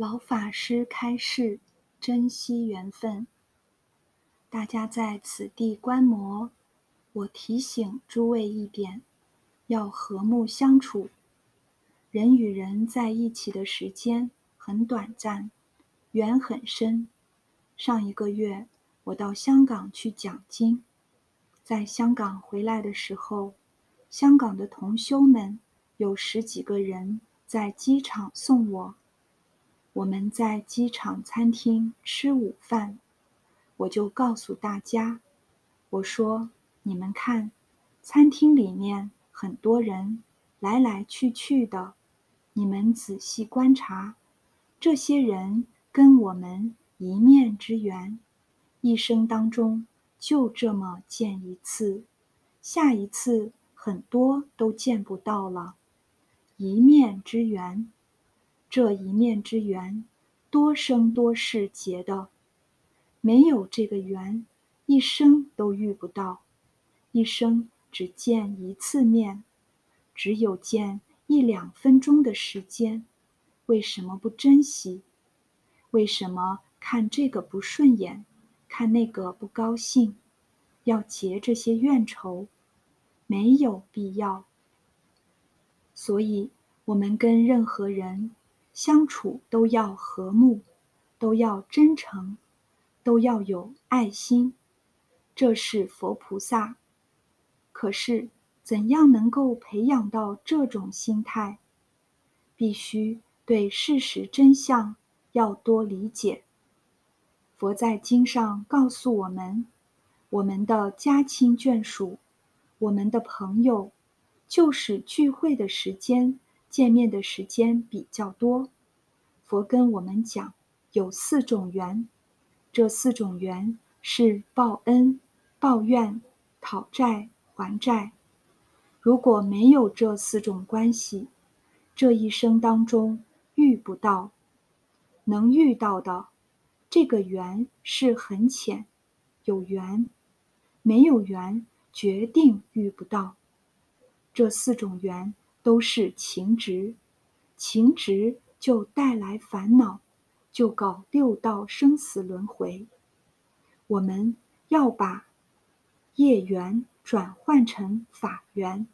老法师开示：珍惜缘分。大家在此地观摩，我提醒诸位一点：要和睦相处。人与人在一起的时间很短暂，缘很深。上一个月，我到香港去讲经，在香港回来的时候，香港的同修们有十几个人在机场送我。我们在机场餐厅吃午饭，我就告诉大家，我说：“你们看，餐厅里面很多人来来去去的，你们仔细观察，这些人跟我们。”一面之缘，一生当中就这么见一次，下一次很多都见不到了。一面之缘，这一面之缘，多生多世结的，没有这个缘，一生都遇不到，一生只见一次面，只有见一两分钟的时间，为什么不珍惜？为什么？看这个不顺眼，看那个不高兴，要结这些怨仇，没有必要。所以，我们跟任何人相处都要和睦，都要真诚，都要有爱心，这是佛菩萨。可是，怎样能够培养到这种心态？必须对事实真相要多理解。佛在经上告诉我们：我们的家亲眷属，我们的朋友，就是聚会的时间、见面的时间比较多。佛跟我们讲，有四种缘，这四种缘是报恩、报怨、讨债、还债。如果没有这四种关系，这一生当中遇不到，能遇到的。这个缘是很浅，有缘，没有缘，决定遇不到。这四种缘都是情执，情执就带来烦恼，就搞六道生死轮回。我们要把业缘转换成法缘。